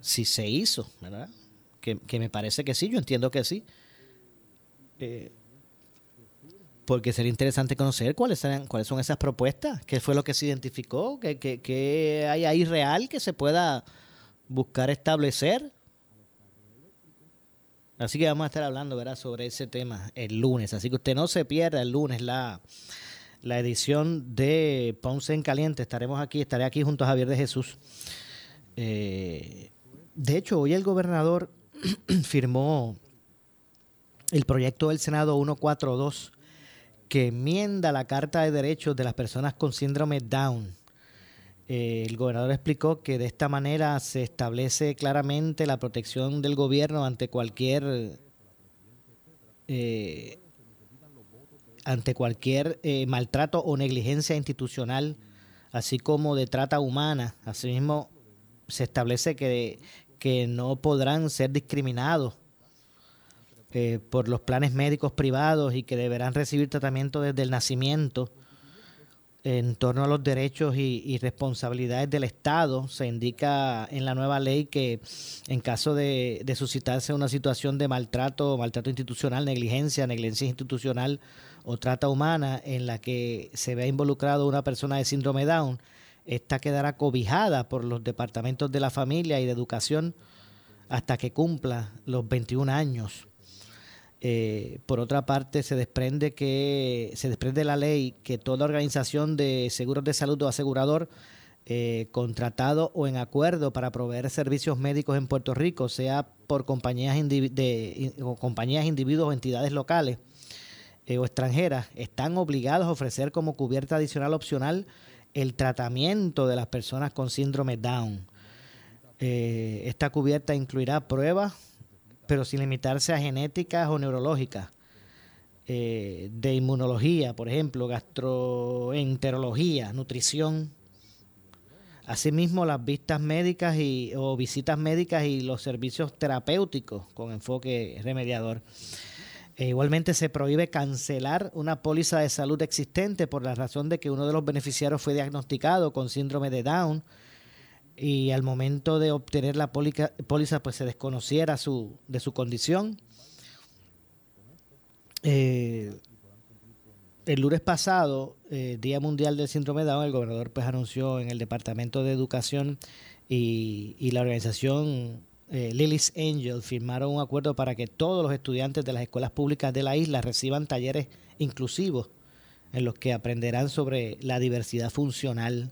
si se hizo, ¿verdad? Que, que me parece que sí, yo entiendo que sí. Eh, porque sería interesante conocer cuáles, cuáles son esas propuestas, qué fue lo que se identificó, qué, qué- qué hay ahí real que se pueda buscar establecer. Así que vamos a estar hablando ¿verdad? sobre ese tema el lunes. Así que usted no se pierda el lunes la, la edición de Ponce en Caliente. Estaremos aquí, estaré aquí junto a Javier de Jesús. Eh, de hecho, hoy el gobernador [CLEARS THROAT] firmó el proyecto del Senado 142 que enmienda la Carta de Derechos de las Personas con Síndrome Down. Eh, el gobernador explicó que de esta manera se establece claramente la protección del gobierno ante cualquier eh, ante cualquier eh, maltrato o negligencia institucional, así como de trata humana. Asimismo, se establece que, que no podrán ser discriminados eh, por los planes médicos privados y que deberán recibir tratamiento desde el nacimiento en torno a los derechos y, responsabilidades del Estado. Se indica en la nueva ley que en caso de, de suscitarse una situación de maltrato, maltrato institucional, negligencia, negligencia institucional o trata humana en la que se vea involucrado una persona de síndrome Down, esta quedará cobijada por los departamentos de la familia y de educación hasta que cumpla los 21 años. Eh, por otra parte, se desprende que se desprende de la ley que toda organización de seguros de salud o asegurador eh, contratado o en acuerdo para proveer servicios médicos en Puerto Rico, sea por compañías, indivi- compañías, individuos o entidades locales eh, o extranjeras, están obligados a ofrecer como cubierta adicional opcional el tratamiento de las personas con síndrome Down. Eh, esta cubierta incluirá pruebas pero sin limitarse a genéticas o neurológicas, eh, de inmunología, por ejemplo, gastroenterología, nutrición. Asimismo, las vistas médicas y, o visitas médicas y los servicios terapéuticos con enfoque remediador. E igualmente se prohíbe cancelar una póliza de salud existente por la razón de que uno de los beneficiarios fue diagnosticado con síndrome de Down y al momento de obtener la póliza pues se desconociera su, de su condición. Eh, el lunes pasado, eh, Día Mundial del Síndrome de Down, el gobernador pues anunció en el Departamento de Educación y, y la organización eh, Lily's Angel firmaron un acuerdo para que todos los estudiantes de las escuelas públicas de la isla reciban talleres inclusivos en los que aprenderán sobre la diversidad funcional.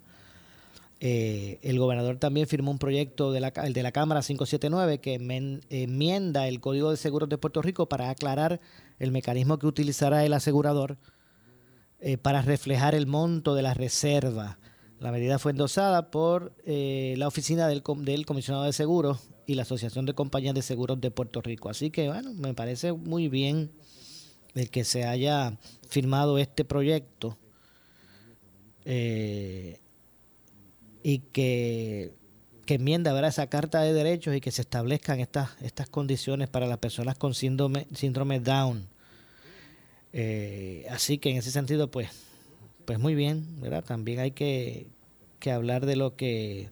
Eh, el gobernador también firmó un proyecto de la, de la Cámara 579 que enmienda el Código de Seguros de Puerto Rico para aclarar el mecanismo que utilizará el asegurador eh, para reflejar el monto de la reserva. La medida fue endosada por eh, la oficina del, del comisionado de seguros y la Asociación de Compañías de Seguros de Puerto Rico. Así que, bueno, me parece muy bien el que se haya firmado este proyecto. Eh, y que, que enmienda ¿verdad? esa carta de derechos y que se establezcan estas, estas condiciones para las personas con síndrome, síndrome Down. Eh, así que en ese sentido, pues, pues muy bien, ¿verdad? También hay que, que hablar de lo que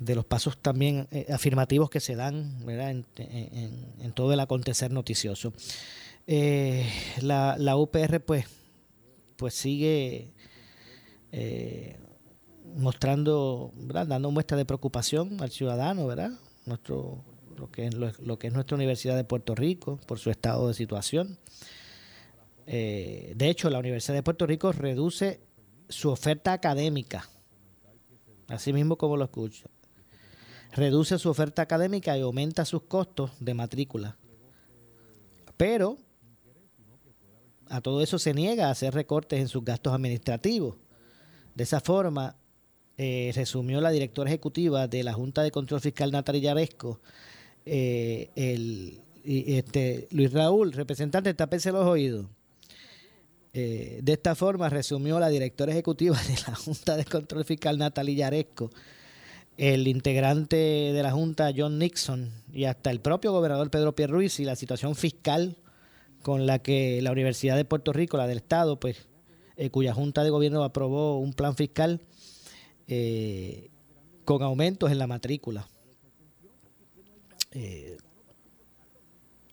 de los pasos también eh, afirmativos que se dan. En, en, todo el acontecer noticioso. Eh, la, la, UPR pues, pues sigue eh, mostrando, ¿verdad? dando muestra de preocupación al ciudadano, ¿verdad? Nuestro, lo, que es, lo, que es nuestra Universidad de Puerto Rico por su estado de situación. de hecho, la Universidad de Puerto Rico reduce su oferta académica, así mismo como lo escucho, reduce su oferta académica y aumenta sus costos de matrícula. Pero a todo eso se niega a hacer recortes en sus gastos administrativos. De esa forma, eh, resumió la directora ejecutiva de la Junta de Control Fiscal Natalia Yaresco, eh, este, Luis Raúl, representante, tapese los oídos. Eh, de esta forma resumió la directora ejecutiva de la Junta de Control Fiscal Natalia Yaresco el integrante de la Junta John Nixon y hasta el propio gobernador Pedro Pierluisi la situación fiscal con la que la Universidad de Puerto Rico, la del Estado, pues eh, cuya Junta de Gobierno aprobó un plan fiscal eh, con aumentos en la matrícula. Eh,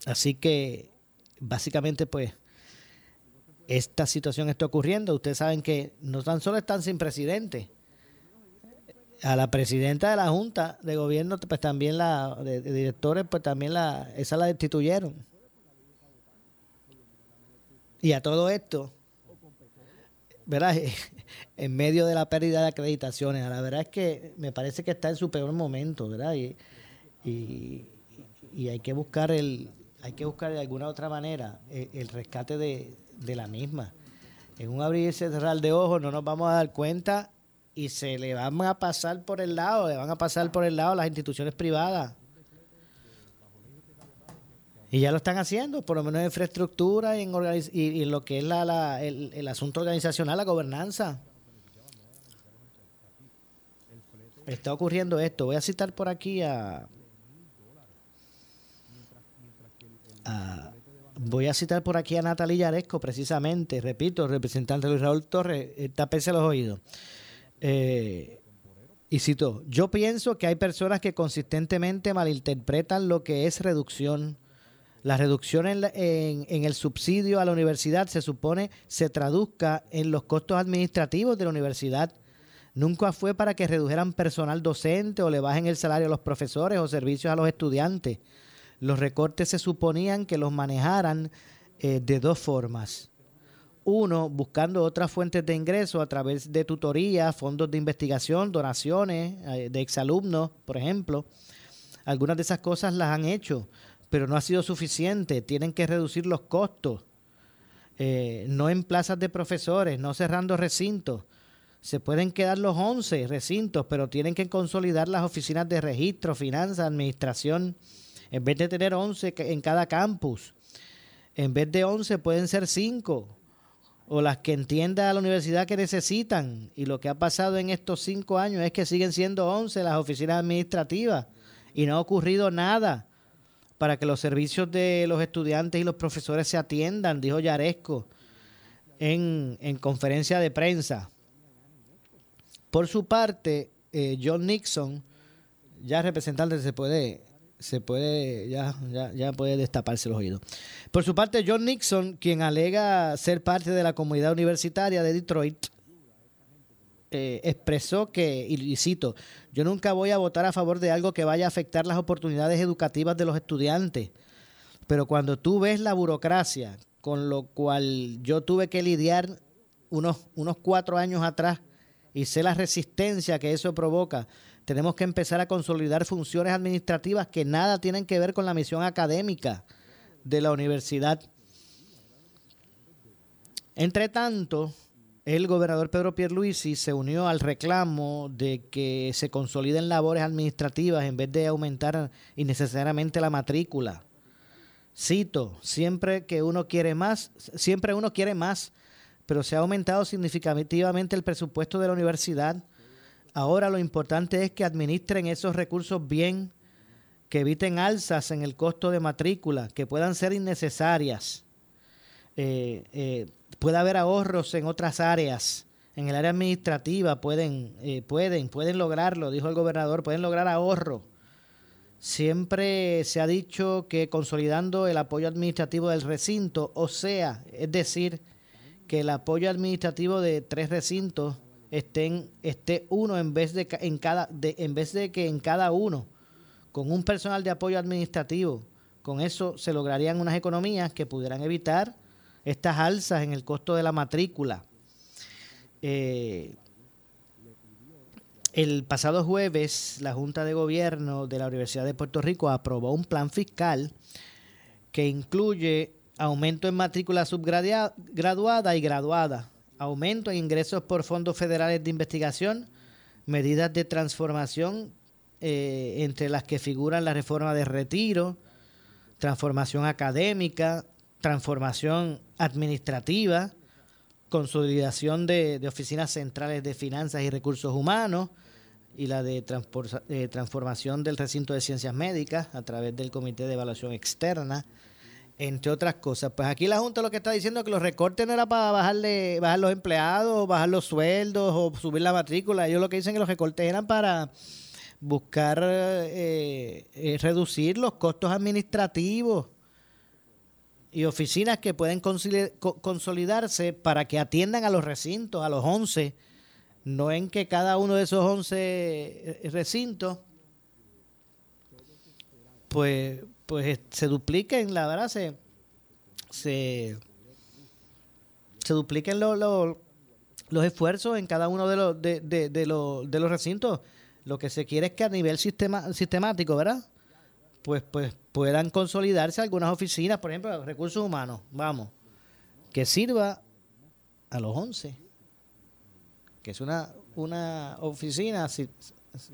así que básicamente pues esta situación está ocurriendo. Ustedes saben que no tan solo están sin presidente, a la presidenta de la Junta de Gobierno, pues también la, de, directores, pues también la, esa la destituyeron. Y a todo esto, ¿verdad? [LAUGHS] en medio de la pérdida de acreditaciones, la verdad es que me parece que está en su peor momento, ¿verdad? Y, y, hay que buscar el, hay que buscar de alguna otra manera el, el rescate de, de la misma. En un abrir y cerrar de ojos no nos vamos a dar cuenta y se le van a pasar por el lado, le van a pasar por el lado las instituciones privadas. Y ya lo están haciendo, por lo menos en infraestructura y en, lo que es la, el, asunto organizacional, la gobernanza. Está ocurriendo esto. Voy a citar por aquí a, voy a citar por aquí a Natalia Yaresco, precisamente, repito, representante Luis Raúl Torres, tápese los oídos. Eh, y cito, yo pienso que hay personas que consistentemente malinterpretan lo que es reducción. La reducción en, en, el subsidio a la universidad se supone se traduzca en los costos administrativos de la universidad. Nunca fue para que redujeran personal docente o le bajen el salario a los profesores o servicios a los estudiantes. Los recortes se suponían que los manejaran eh, de dos formas uno, buscando otras fuentes de ingreso a través de tutorías, fondos de investigación, donaciones eh, de exalumnos, por ejemplo. Algunas de esas cosas las han hecho, pero no ha sido suficiente. Tienen que reducir los costos. Eh, no en plazas de profesores, no cerrando recintos. Se pueden quedar los 11 recintos, pero tienen que consolidar las oficinas de registro, finanzas, administración. En vez de tener 11 en cada campus, en vez de 11 pueden ser 5 o las que entienda la universidad que necesitan. Y lo que ha pasado en estos cinco años es que siguen siendo 11 las oficinas administrativas y no ha ocurrido nada para que los servicios de los estudiantes y los profesores se atiendan, dijo Yaresco en, en conferencia de prensa. Por su parte, eh, John Nixon, ya representante, se puede se puede, ya, ya, ya puede destaparse los oídos. Por su parte, John Nixon, quien alega ser parte de la comunidad universitaria de Detroit, eh, expresó que, y cito, yo nunca voy a votar a favor de algo que vaya a afectar las oportunidades educativas de los estudiantes, pero cuando tú ves la burocracia con lo cual yo tuve que lidiar unos, unos cuatro años atrás y sé la resistencia que eso provoca, tenemos que empezar a consolidar funciones administrativas que nada tienen que ver con la misión académica de la universidad. Entre tanto, el gobernador Pedro Pierluisi se unió al reclamo de que se consoliden labores administrativas en vez de aumentar innecesariamente la matrícula. Cito, siempre que uno quiere más, siempre uno quiere más, pero se ha aumentado significativamente el presupuesto de la universidad Ahora lo importante es que administren esos recursos bien, que eviten alzas en el costo de matrícula, que puedan ser innecesarias. Eh, eh, puede haber ahorros en otras áreas. En el área administrativa pueden, eh, pueden, pueden lograrlo, dijo el gobernador, pueden lograr ahorro. Siempre se ha dicho que consolidando el apoyo administrativo del recinto, o sea, es decir, que el apoyo administrativo de tres recintos estén, esté uno en vez de en cada de, en vez de que en cada uno con un personal de apoyo administrativo con eso se lograrían unas economías que pudieran evitar estas alzas en el costo de la matrícula. Eh, el pasado jueves la Junta de Gobierno de la Universidad de Puerto Rico aprobó un plan fiscal que incluye aumento en matrícula subgraduada y graduada aumento en ingresos por fondos federales de investigación, medidas de transformación eh, entre las que figuran la reforma de retiro, transformación académica, transformación administrativa, consolidación de, oficinas centrales de finanzas y recursos humanos y la de transformación del recinto de ciencias médicas a través del Comité de Evaluación Externa, entre otras cosas. Pues aquí la Junta lo que está diciendo es que los recortes no era para bajarle, bajar los empleados, bajar los sueldos o subir la matrícula. Ellos lo que dicen es que los recortes eran para buscar eh, eh, reducir los costos administrativos y oficinas que pueden consolidarse para que atiendan a los recintos, a los 11, no en que cada uno de esos 11 eh, recintos pues pues se dupliquen, la verdad, se, se, dupliquen los esfuerzos en cada uno de los, de, de, los, de los recintos. Lo que se quiere es que a nivel sistema, sistemático, ¿verdad? Pues, pues puedan consolidarse algunas oficinas, por ejemplo, recursos humanos, vamos, que sirva a los 11, que es una, una oficina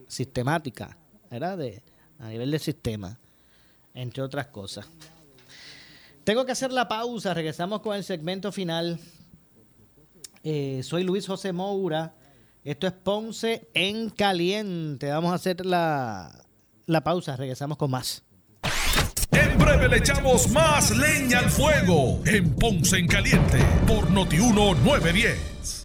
sistemática, ¿verdad? A nivel del sistema entre otras cosas. Tengo que hacer la pausa, regresamos con el segmento final. Eh, soy Luis José Moura, esto es Ponce en Caliente. Vamos a hacer la, la pausa, regresamos con más. En breve le echamos más leña al fuego en Ponce en Caliente por Notiuno 910.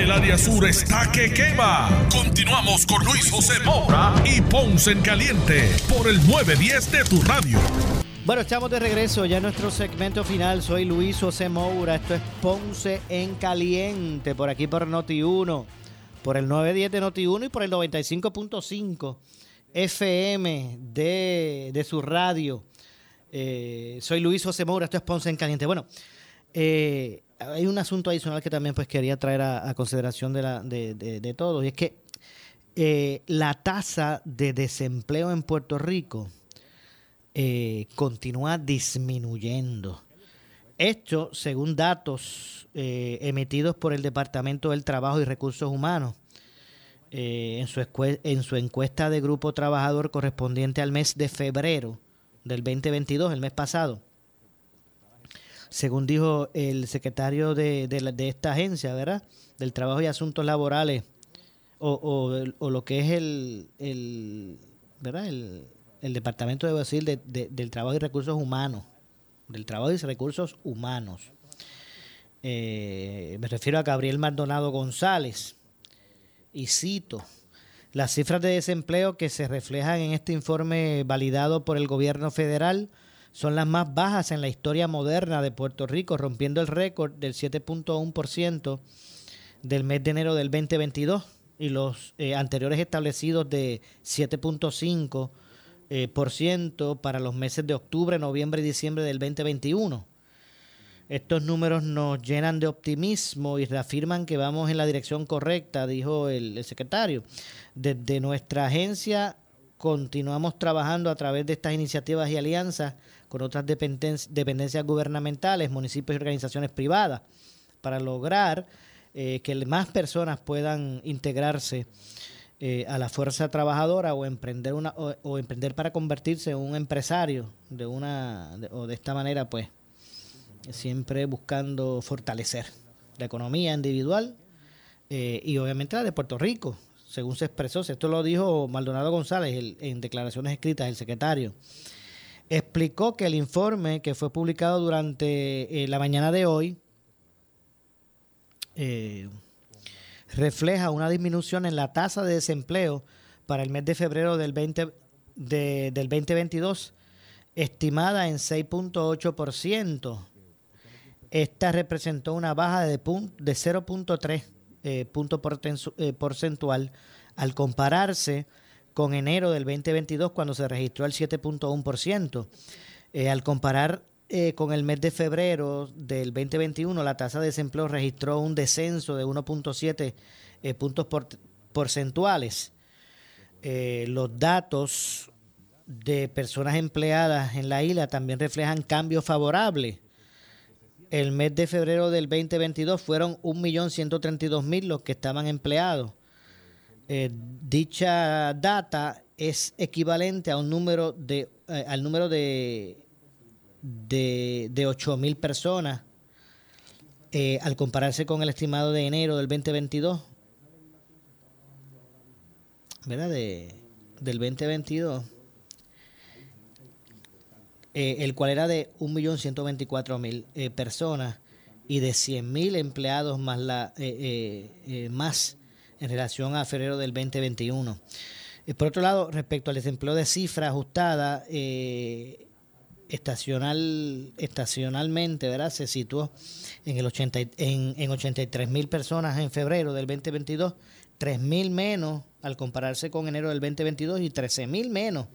El área sur está que quema. Continuamos con Luis José Moura y Ponce en Caliente por el 910 de tu radio. Bueno, estamos de regreso ya en nuestro segmento final. Soy Luis José Moura. Esto es Ponce en Caliente por aquí por Noti1, por el 910 de Noti1 y por el 95.5 FM de, de su radio. Eh, soy Luis José Moura. Esto es Ponce en Caliente. Bueno, eh, hay un asunto adicional que también pues quería traer a, consideración de, la, de, de, todos, y es que eh, la tasa de desempleo en Puerto Rico eh, continúa disminuyendo. Esto, según datos eh, emitidos por el Departamento del Trabajo y Recursos Humanos, en, su en su encuesta de grupo trabajador correspondiente al mes de febrero del 2022, el mes pasado, según dijo el secretario de, de, esta agencia, ¿verdad? Del Trabajo y Asuntos Laborales, o, o, lo que es el, el ¿verdad? El, Departamento, de decir, de, del Trabajo y Recursos Humanos, del Trabajo y Recursos Humanos. Eh, me refiero a Gabriel Maldonado González. y cito, las cifras de desempleo que se reflejan en este informe validado por el gobierno federal son las más bajas en la historia moderna de Puerto Rico, rompiendo el récord del 7.1% del mes de enero del 2022 y los eh, anteriores establecidos de 7.5% eh, por ciento para los meses de octubre, noviembre y diciembre del 2021. Estos números nos llenan de optimismo y reafirman que vamos en la dirección correcta, dijo el, el secretario. Desde nuestra agencia continuamos trabajando a través de estas iniciativas y alianzas con otras dependencias gubernamentales, municipios y organizaciones privadas para lograr eh, que más personas puedan integrarse eh, a la fuerza trabajadora o emprender una o, emprender para convertirse en un empresario de una o de esta manera pues siempre buscando fortalecer la economía individual eh, y obviamente la de Puerto Rico según se expresó esto lo dijo Maldonado González en declaraciones escritas el secretario explicó que el informe que fue publicado durante la mañana de hoy eh, refleja una disminución en la tasa de desempleo para el mes de febrero del, 20, del 2022, estimada en 6.8%. Esta representó una baja de, de 0.3 eh, punto eh, porcentual al compararse con enero del 2022 cuando se registró el 7.1%. Eh, al comparar eh, con el mes de febrero del 2021, la tasa de desempleo registró un descenso de 1.7 eh, puntos porcentuales. Eh, los datos de personas empleadas en la isla también reflejan cambios favorables. El mes de febrero del 2022 fueron 1.132.000 los que estaban empleados. Dicha data es equivalente a un número de, al número de de, de 8.000 personas eh, al compararse con el estimado de enero del 2022, ¿verdad? De, del 2022, eh, el cual era de 1.124.000 eh, personas y de 100.000 empleados más, la, más en relación a febrero del 2021. por otro lado, respecto al desempleo de cifra ajustada, estacional, estacionalmente, ¿verdad? Se situó en, el 80, en, en 83 mil personas en febrero del 2022, 3 mil menos al compararse con enero del 2022 y 13 mil menos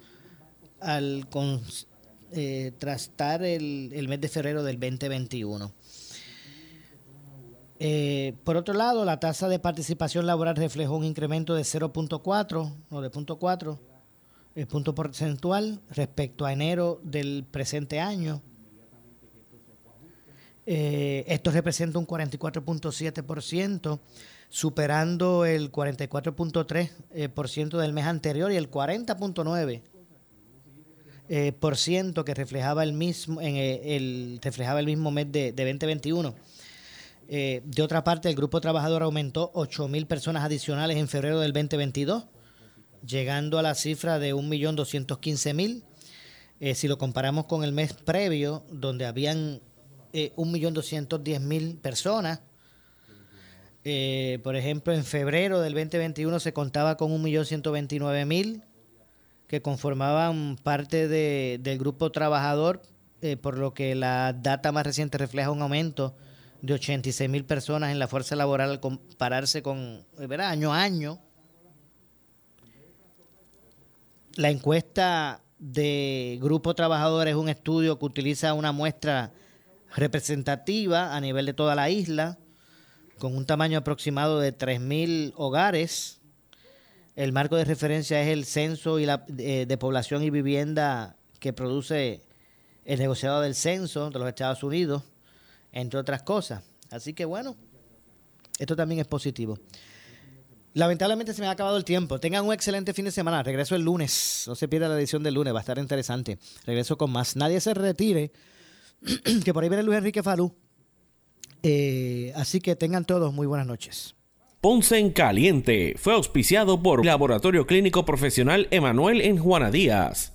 al contrastar eh, el, el, mes de febrero del 2021. Eh, por otro lado, la tasa de participación laboral reflejó un incremento de 0.4 o de 0.4 el punto porcentual respecto a enero del presente año. Eh, esto representa un 44.7%, superando el 44.3% eh, del mes anterior y el 40.9% eh, por ciento que reflejaba el mismo en el, reflejaba el mismo mes de 2021. De otra parte, el grupo trabajador aumentó 8.000 personas adicionales en febrero del 2022 llegando a la cifra de 1.215.000. Eh, si lo comparamos con el mes previo, donde habían eh, 1.210.000 personas, eh, por ejemplo, en febrero del 2021 se contaba con 1.129.000 que conformaban parte de, del grupo trabajador, eh, por lo que la data más reciente refleja un aumento de 86.000 personas en la fuerza laboral al compararse con ¿verdad? año a año. La encuesta de Grupo Trabajadores es un estudio que utiliza una muestra representativa a nivel de toda la isla, con un tamaño aproximado de 3.000 hogares. El marco de referencia es el censo y la, eh, de población y vivienda que produce el negociado del censo de los Estados Unidos, entre otras cosas. Así que bueno, esto también es positivo. Lamentablemente se me ha acabado el tiempo. Tengan un excelente fin de semana. Regreso el lunes. No se pierda la edición del lunes. Va a estar interesante. Regreso con más. Nadie se retire. [CLEARS THROAT] que por ahí viene Luis Enrique Falú. Eh, así que tengan todos muy buenas noches. Ponce en Caliente fue auspiciado por Laboratorio Clínico Profesional Emanuel en Juana Díaz.